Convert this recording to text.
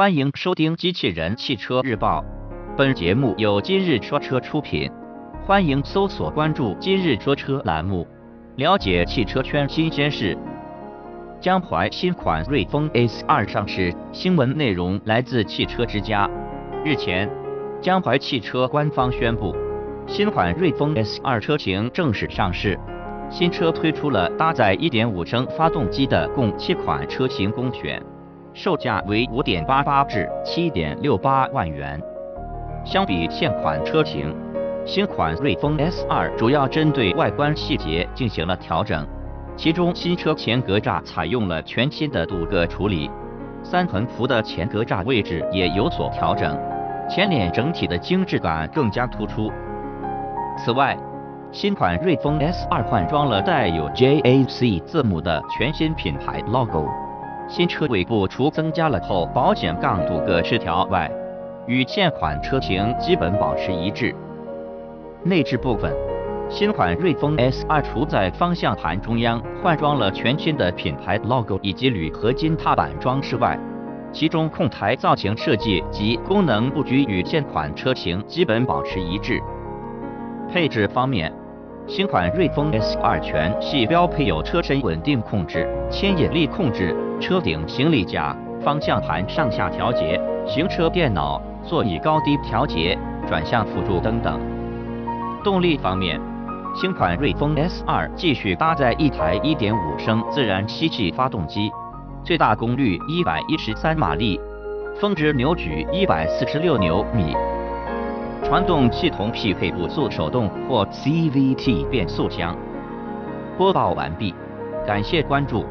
欢迎收听《机器人汽车日报》，本节目由今日说车出品。欢迎搜索关注“今日说车”栏目，了解汽车圈新鲜事。江淮新款瑞风 S2 上市，新闻内容来自汽车之家。日前，江淮汽车官方宣布，新款瑞风 S2 车型正式上市。新车推出了搭载1.5升发动机的共七款车型供选。售价为五点八八至七点六八万元。相比现款车型，新款瑞风 S2 主要针对外观细节进行了调整，其中新车前格栅采用了全新的镀铬处理，三横幅的前格栅位置也有所调整，前脸整体的精致感更加突出。此外，新款瑞风 S2 换装了带有 JAC 字母的全新品牌 logo。新车尾部除增加了后保险杠镀铬饰条外，与现款车型基本保持一致。内置部分，新款瑞风 S2 除在方向盘中央换装了全新的品牌 logo 以及铝合金踏板装饰外，其中控台造型设计及功能布局与现款车型基本保持一致。配置方面，新款瑞风 S2 全系标配有车身稳定控制、牵引力控制。车顶行李架、方向盘上下调节、行车电脑、座椅高低调节、转向辅助等等。动力方面，新款瑞风 S2 继续搭载一台1.5升自然吸气发动机，最大功率113马力，峰值扭矩146牛米。传动系统匹配五速手动或 CVT 变速箱。播报完毕，感谢关注。